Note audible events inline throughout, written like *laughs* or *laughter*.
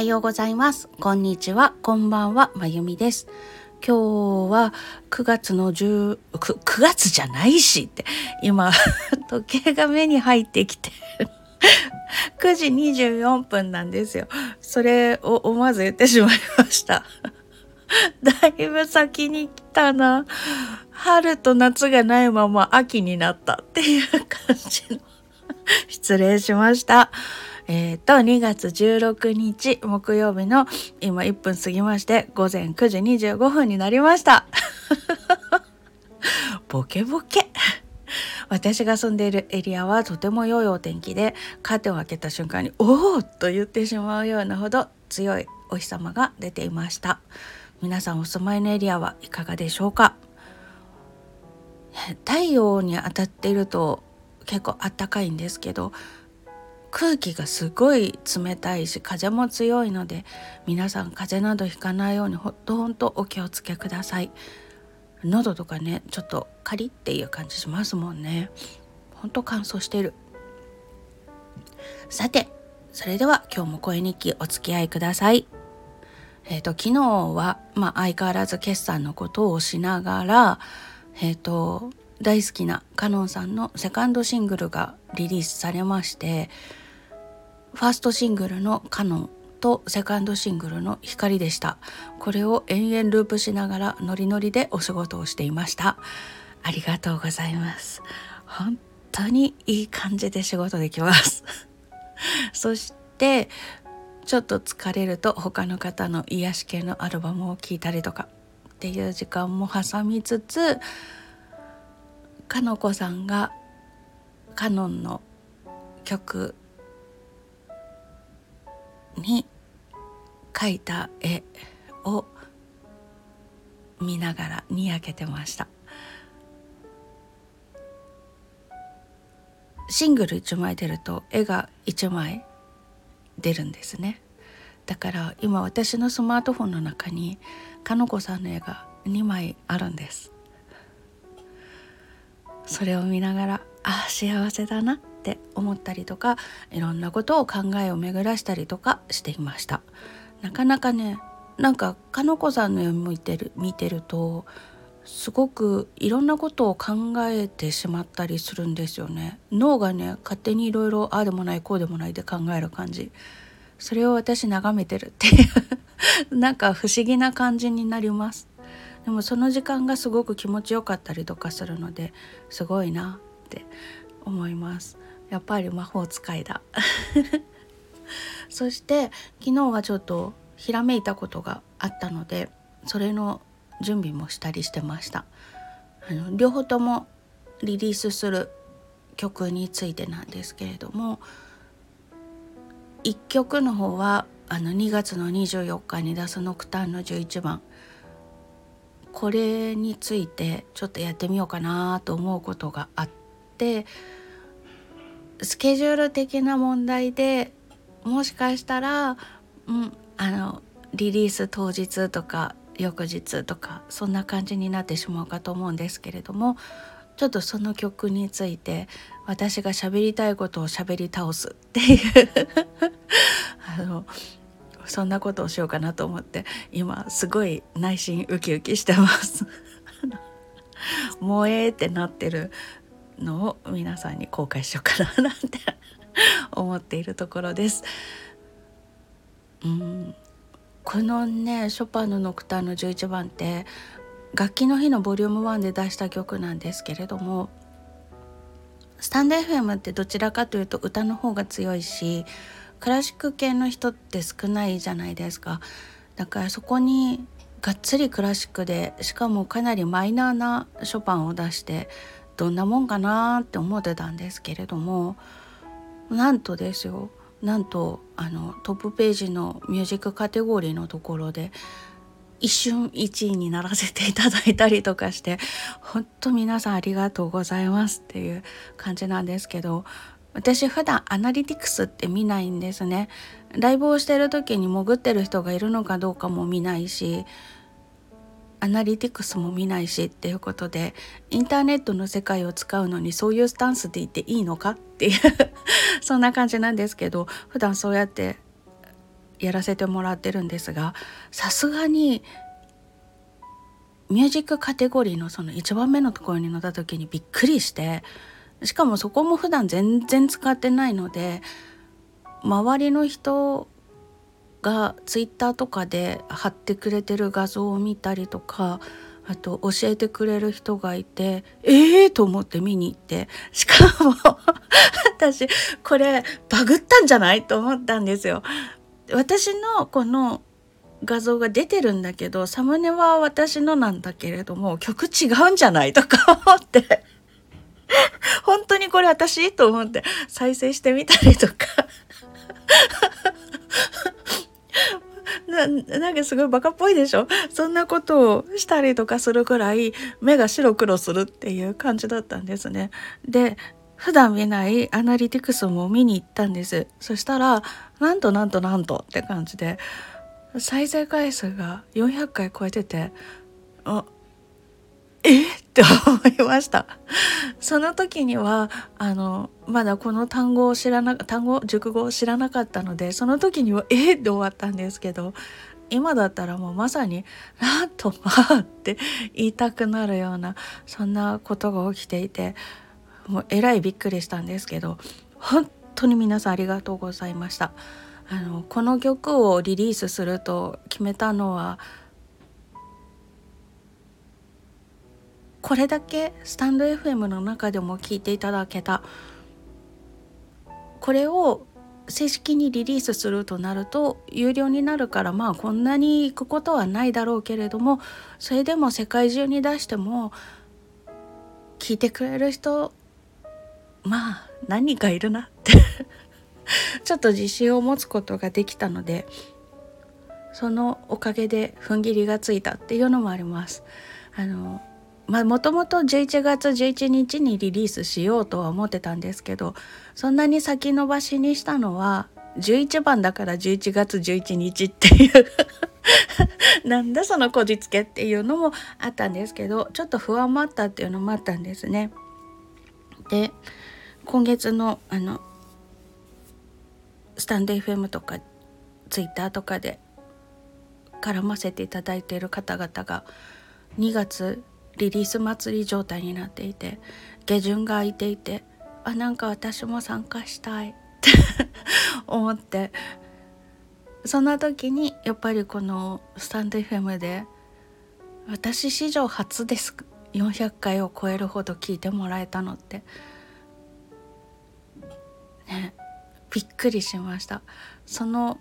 はようございます。こんにちは。こんばんは。まゆみです。今日は9月の10、9, 9月じゃないしって、今、*laughs* 時計が目に入ってきて9時24分なんですよ。それを思わず言ってしまいました。*laughs* だいぶ先に来たな。春と夏がないまま秋になったっていう感じの失礼しました。えっ、ー、と、2月16日木曜日の今1分過ぎまして午前9時25分になりました。*laughs* ボケボケ。私が住んでいるエリアはとても良いお天気でカーテンを開けた瞬間に「おお!」と言ってしまうようなほど強いお日様が出ていました皆さんお住まいのエリアはいかがでしょうか？太陽に当たっていると結構あったかいんですけど空気がすごい冷たいし風も強いので皆さん風邪などひかないようにほんとほんとお気をつけください。喉とかねちょっとカリっていう感じしますもんね。ほんと乾燥してる。さてそれでは今日も声日記お付き合いください。えっ、ー、と昨日はまあ相変わらず決算のことをしながらえっ、ー、と大好きなカノンさんのセカンドシングルがリリースされましてファーストシングルの「カノン」とセカンドシングルの「光」でした。これを延々ループしながらノリノリでお仕事をしていました。ありがとうございます。本当にいい感じで仕事できます。*laughs* そしてちょっと疲れると他の方の癒し系のアルバムを聴いたりとかっていう時間も挟みつつかのこさんがカノンの曲に描いた絵を見ながらにやけてました。シングル1枚出ると絵が1枚出るんですね。だから今私のスマートフォンの中にかのこさんの絵が2枚あるんです。それを見ながらああ幸せだな。って思ったりとかいろんなことを考えを巡らしたりとかしていました。なかなかねなんかかのこさんの読み見てる見てるとすごくいろんなことを考えてしまったりするんですよね。脳がね勝手にいろいろああでもないこうでもないで考える感じ。それを私眺めてるっていう *laughs* なんか不思議な感じになります。でもその時間がすごく気持ちよかったりとかするのですごいなって思います。やっぱり魔法使いだ。*laughs* そして昨日はちょっとひらめいたことがあったのでそれの準備もしたりしてました。あの両方ともリリースする曲についてなんですけれども1曲の方はあの2月の24日に出す「ノクターン」の11番。これについてちょっとやってみようかなと思うことがあってスケジュール的な問題でもしかしたら、うん、あのリリース当日とか翌日とかそんな感じになってしまうかと思うんですけれどもちょっとその曲について私が喋りたいことを喋り倒すっていう *laughs* あのそんなことをしようかなと思って今すごい内心ウキウキしてます。*laughs* 萌えってなってるのを皆さんに公開しようかななんて思っているところです。うんこのねショパンのノクターの11番って楽器の日のボリューム1で出した曲なんですけれどもスタンド FM ってどちらかというと歌の方が強いしクラシック系の人って少ないじゃないですかだからそこにがっつりクラシックでしかもかなりマイナーなショパンを出してどんなもんかなって思ってたんですけれどもなんとですよなんとあのトップページのミュージックカテゴリーのところで一瞬1位にならせていただいたりとかして本当皆さんありがとうございますっていう感じなんですけど私普段アナリティクスって見ないんですね。ライブをしてる時に潜ってる人がいるのかどうかも見ないしアナリティクスも見ないしっていうことでインターネットの世界を使うのにそういうスタンスでいていいのかっていう *laughs* そんな感じなんですけど普段そうやってやらせてもらってるんですがさすがにミュージックカテゴリーのその1番目のところに乗った時にびっくりしてしかもそこも普段全然使ってないので周りの人がツイッターとかで貼ってくれてる画像を見たりとかあと教えてくれる人がいてええー、と思って見に行って。しかも *laughs* 私これバグったんじゃない？と思ったんですよ。私のこの画像が出てるんだけどサムネは私のなんだけれども曲違うんじゃない？とか思って。*laughs* 本当にこれ私？と思って再生してみたりとか。ななんかすごいバカっぽいでしょ？そんなことをしたりとかするくらい目が白黒するっていう感じだったんですね。で普段見ないアナリティクスも見に行ったんですそしたらなんとなんとなんとって感じで再生回数が400回超えててあえ？って思いました。その時にはあのまだこの単語を知らな単語熟語を知らなかったのでその時にはえ？って終わったんですけど今だったらもうまさに「なんとまあ」って言いたくなるようなそんなことが起きていてもうえらいびっくりしたんですけど本当に皆さんありがとうございました。あのこの曲をリリースすると決めたのはこれだけスタンド FM の中でも聞いていただけたこれを正式にリリースするとなると有料になるからまあこんなに行くことはないだろうけれどもそれでも世界中に出しても聞いてくれる人まあ何人かいるなって *laughs* ちょっと自信を持つことができたのでそのおかげで踏ん切りがついたっていうのもあります。あのまあもともと11月11日にリリースしようとは思ってたんですけどそんなに先延ばしにしたのは11番だから11月11日っていう *laughs* なんだそのこじつけっていうのもあったんですけどちょっと不安もあったっていうのもあったんですね。で今月のあのスタンド FM とか Twitter とかで絡ませていただいている方々が2月リリース祭り状態になっていて下旬が空いていてあなんか私も参加したいって *laughs* 思ってそんな時にやっぱりこのスタンド FM で私史上初です。400回を超えるほど聞いてもらえたのって。ねびっくりしました。その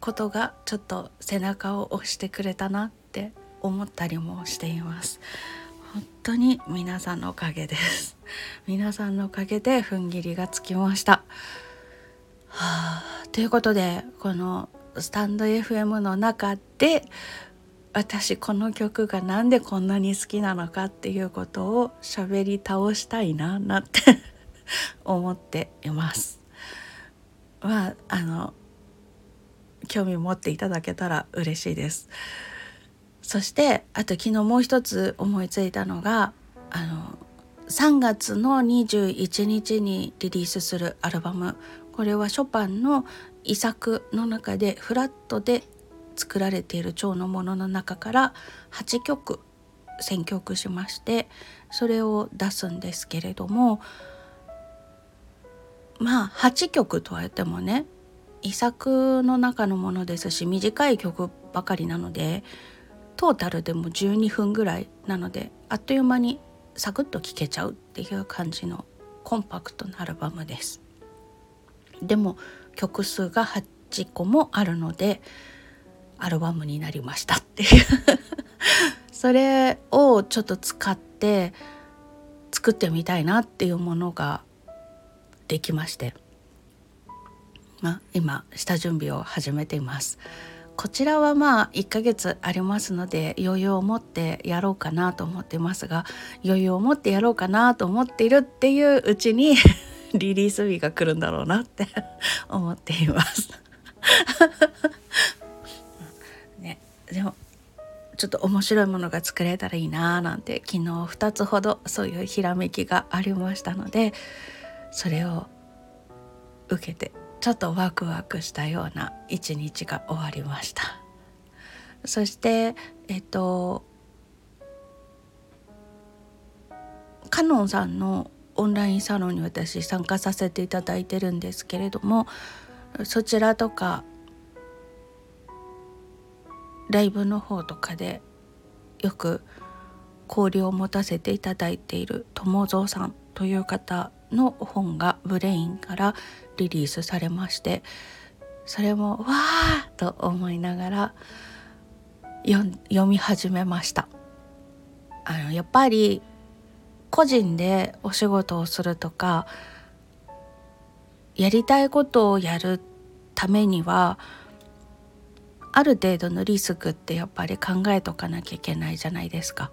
ことがちょっと背中を押してくれたなって思ったりもしています。本当に皆さんのおかげです。皆さんのおかげで踏ん切りがつきました。はあということでこのスタンド FM の中で私この曲が何でこんなに好きなのかっていうことを喋り倒したいななって *laughs* 思っています。まああの興味持っていただけたら嬉しいです。そしてあと昨日もう一つ思いついたのがあの3月の21日にリリースするアルバム。これはショパンの遺作の中でフラットで作られている蝶のものの中から8曲選曲しましてそれを出すんですけれどもまあ8曲とは言ってもね遺作の中のものですし短い曲ばかりなのでトータルでも12分ぐらいなのであっという間にサクッと聴けちゃうっていう感じのコンパクトなアルバムですでも曲数が8個もあるのでアルバムになりましたっていう *laughs* それをちょっと使って作ってみたいなっていうものができまして、まあ、今下準備を始めています。こちらはまあ1ヶ月ありますので余裕を持ってやろうかなと思ってますが余裕を持ってやろうかなと思っているっていううちに *laughs* リリース日が来るんだろうなって *laughs* 思っています。*laughs* ね、でもちょっと面白いものが作れたらいいなーなんて昨日2つほどそういうひらめきがありましたのでそれを受けてちょっとワクワクしたような一日が終わりました。そしてえっとカノンさんのオンラインサロンに私参加させていただいてるんですけれどもそちらとかライブの方とかでよく交流を持たせていただいている友蔵さんという方の本がブレインからリリースされましてそれもわーと思いながら読み始めましたあのやっぱり個人でお仕事をするとかやりたいことをやるためにはある程度のリスクってやっぱり考えとかなきゃいけないじゃないですか。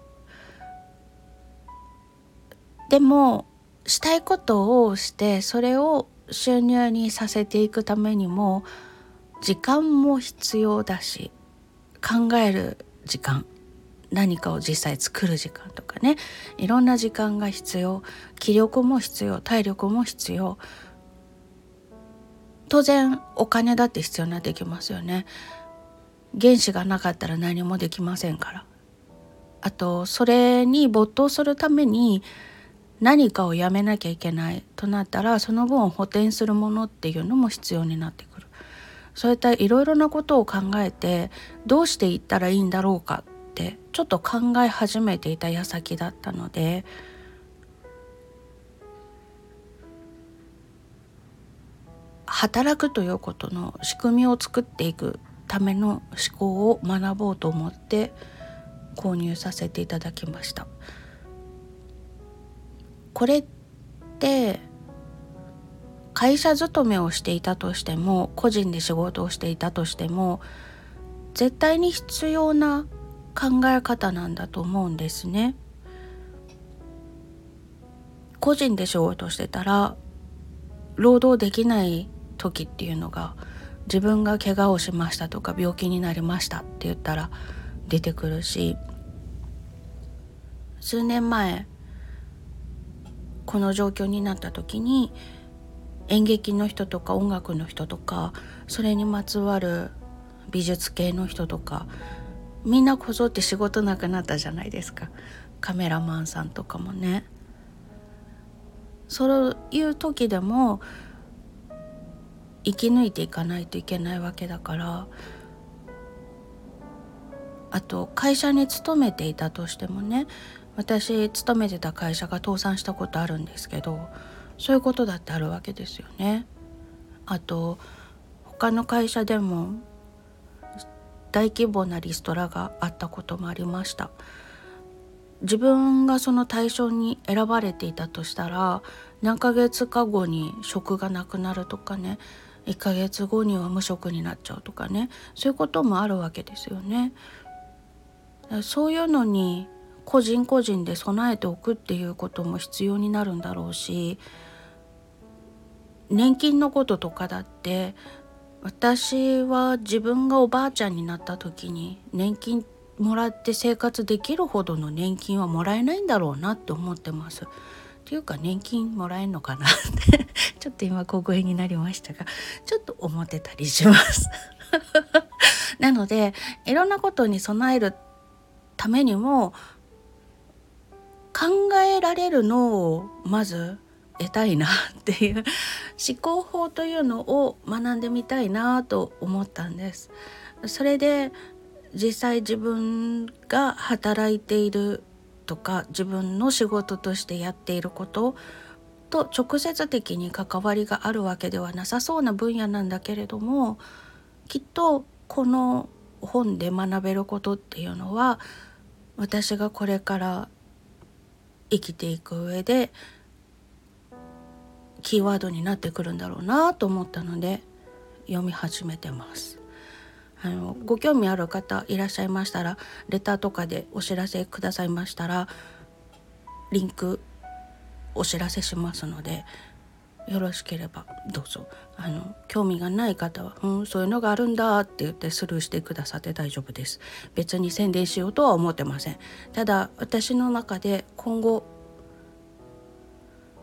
でもしたいことをしてそれを収入にさせていくためにも時間も必要だし考える時間何かを実際作る時間とかね。いろんな時間が必要。気力も必要。体力も必要。当然お金だって必要になってきますよね。原子がなかったら何もできませんから。あとそれに没頭するために何かをやめなきゃいけないとなったらその分補填するものっていうのも必要になってくるそういったいろいろなことを考えてどうしていったらいいんだろうかってちょっと考え始めていた矢先だったので働くということの仕組みを作っていくための思考を学ぼうと思って購入させていただきました。これって会社勤めをしていたとしても個人で仕事をしていたとしても絶対に必要な考え方なんだと思うんですね。個人で仕事してたら労働できない時っていうのが自分が怪我をしましたとか病気になりましたって言ったら出てくるし数年前この状況になった時に演劇の人とか音楽の人とかそれにまつわる美術系の人とかみんなこぞって仕事なくなったじゃないですかカメラマンさんとかもね。そういう時でも生き抜いていかないといけないわけだからあと会社に勤めていたとしてもね私勤めてた会社が倒産したことあるんですけどそういうことだってあるわけですよね。あと他の会社でも大規模なリストラがあったこともありました。自分がその対象に選ばれていたとしたら何ヶ月か後に職がなくなるとかね1ヶ月後には無職になっちゃうとかねそういうこともあるわけですよね。そういうのに個人個人で備えておくっていうことも必要になるんだろうし年金のこととかだって私は自分がおばあちゃんになった時に年金もらって生活できるほどの年金はもらえないんだろうなって思ってます。っていうか年金もらえんのかなって *laughs* ちょっと今小声になりましたがちょっと思ってたりします *laughs* なのでいろんなことに備えるためにも考えられるのをまず得たいなっていう思考法というのを学んでみたいなと思ったんです。それで実際自分が働いているとか自分の仕事としてやっていることと直接的に関わりがあるわけではなさそうな分野なんだけれどもきっとこの本で学べることっていうのは私がこれから生きていく上でキーワードになってくるんだろうなと思ったので読み始めてます。あのご興味ある方いらっしゃいましたらレターとかでお知らせくださいましたらリンクお知らせしますのでよろしければどうぞ。あの興味がない方は「うんそういうのがあるんだ」って言ってスルーしてくださって大丈夫です。別に宣伝しようとは思ってません。ただ私の中で今後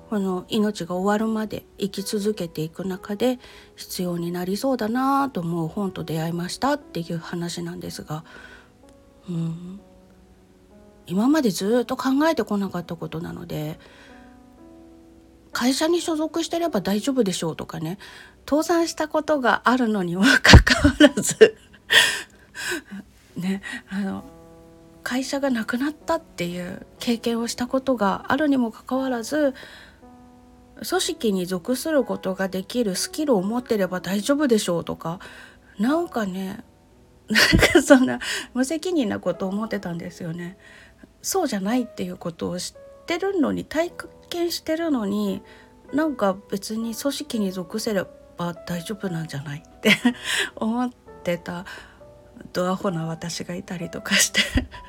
この命が終わるまで生き続けていく中で必要になりそうだなと思う本と出会いましたっていう話なんですが、うん、今までずっと考えてこなかったことなので会社に所属してれば大丈夫でしょうとかね倒産したことがあるのにもかかわらず *laughs* ねあの会社がなくなったっていう経験をしたことがあるにもかかわらず組織に属することができるスキルを持ってれば大丈夫でしょうとかなんかねなんかそんな無責任なことを思ってたんですよね。そうじゃないっていうことを知ってるのに体験してるのになんか別に組織に属せれば大丈夫なんじゃない？*laughs* って思ってた。ドアホな私がいたりとかして。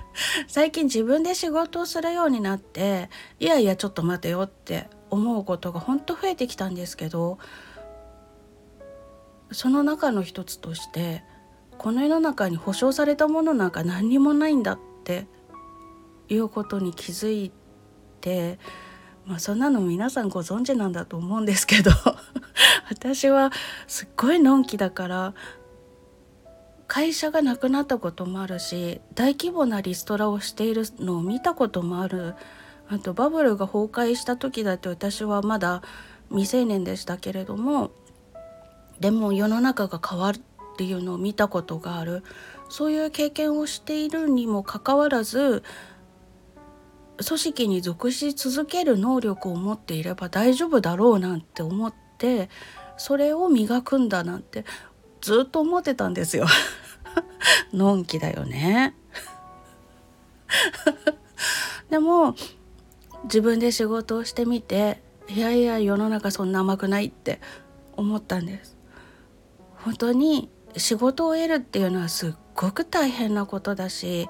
*laughs* 最近自分で仕事をするようになっていやいやちょっと待てよって思うことが本当増えてきたんですけどその中の一つとしてこの世の中に保証されたものなんか何にもないんだっていうことに気づいてまあそんなの皆さんご存知なんだと思うんですけど *laughs* 私はすっごいのんきだから会社がなくなったこともあるし大規模なリストラをしているのを見たこともある。あとバブルが崩壊した時だって私はまだ未成年でしたけれどもでも世の中が変わるっていうのを見たことがある。そういう経験をしているにもかかわらず組織に属し続ける能力を持っていれば大丈夫だろうなんて思ってそれを磨くんだなんてずっと思ってたんですよ。*laughs* のんきだよね。*laughs* でも自分で仕事をしてみていやいや世の中そんな甘くないって思ったんです。本当に仕事を得るっていうのはすっごく大変なことだし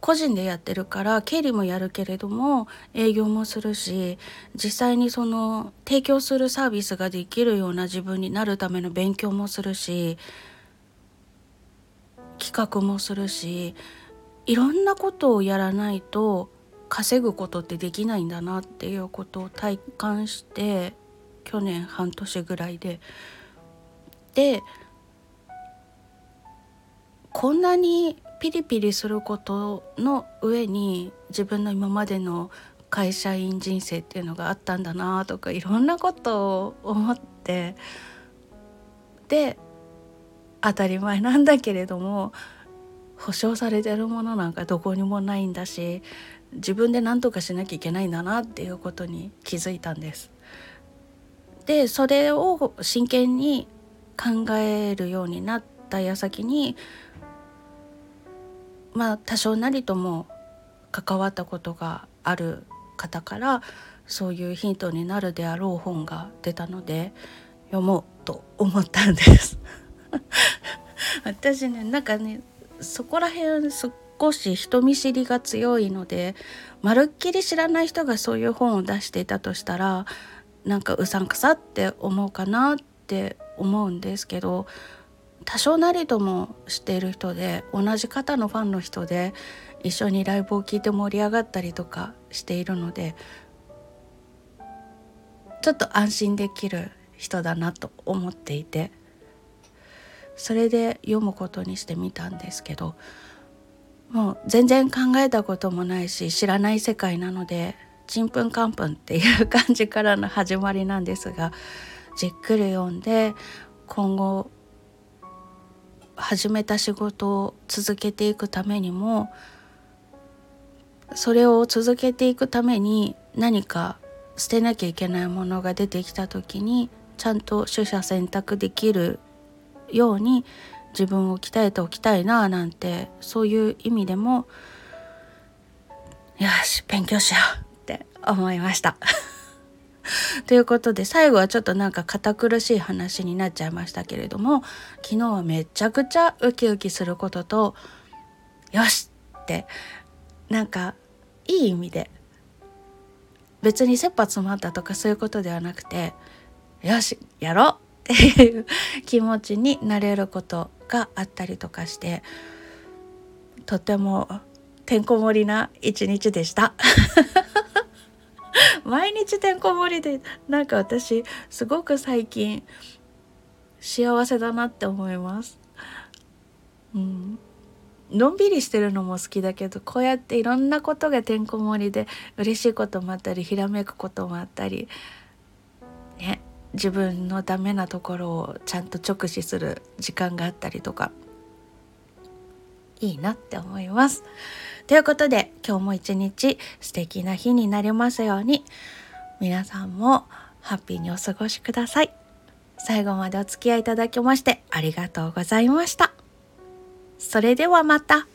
個人でやってるから経理もやるけれども営業もするし実際にその提供するサービスができるような自分になるための勉強もするし企画もするしいろんなことをやらないと稼ぐことってできないんだなっていうことを体感して去年半年ぐらいで。でこんなにピリピリすることの上に自分の今までの会社員人生っていうのがあったんだなとかいろんなことを思ってで当たり前なんだけれども保証されてるものなんかどこにもないんだし自分で何とかしなきゃいけないんだなっていうことに気づいたんです。でそれを真剣に考えるようになった矢先にまあ多少なりとも関わったことがある方からそういうヒントになるであろう本が出たので読もうと思ったんです。*laughs* 私ねなんかねそこら辺少し人見知りが強いのでまるっきり知らない人がそういう本を出していたとしたらなんかうさんくさって思うかなって思うんですけど多少なりとも知っている人で同じ方のファンの人で一緒にライブを聴いて盛り上がったりとかしているのでちょっと安心できる人だなと思っていてそれで読むことにしてみたんですけどもう全然考えたこともないし知らない世界なのでちんぷんかんぷんっていう感じからの始まりなんですがじっくり読んで今後始めた仕事を続けていくためにもそれを続けていくために何か捨てなきゃいけないものが出てきた時にちゃんと取捨選択できるように自分を鍛えておきたいななんてそういう意味でもよし勉強しようって思いました。*laughs* ということで最後はちょっとなんか堅苦しい話になっちゃいましたけれども昨日はめちゃくちゃウキウキすることとよし！ってなんかいい意味で別に切羽詰まったとかそういうことではなくてよし！やろう！っていう *laughs* 気持ちになれることがあったりとかしてとてもてんこ盛りな一日でした。*laughs* 毎日てんこ盛りでなんか私すごく最近幸せだなって思います。うん。のんびりしてるのも好きだけどこうやっていろんなことがてんこ盛りで嬉しいこともあったりひらめくこともあったりね自分のダメなところをちゃんと直視する時間があったりとか。いいなって思います。ということで今日も一日素敵な日になりますように皆さんもハッピーにお過ごしください。最後までお付き合いいただきましてありがとうございました。それではまた。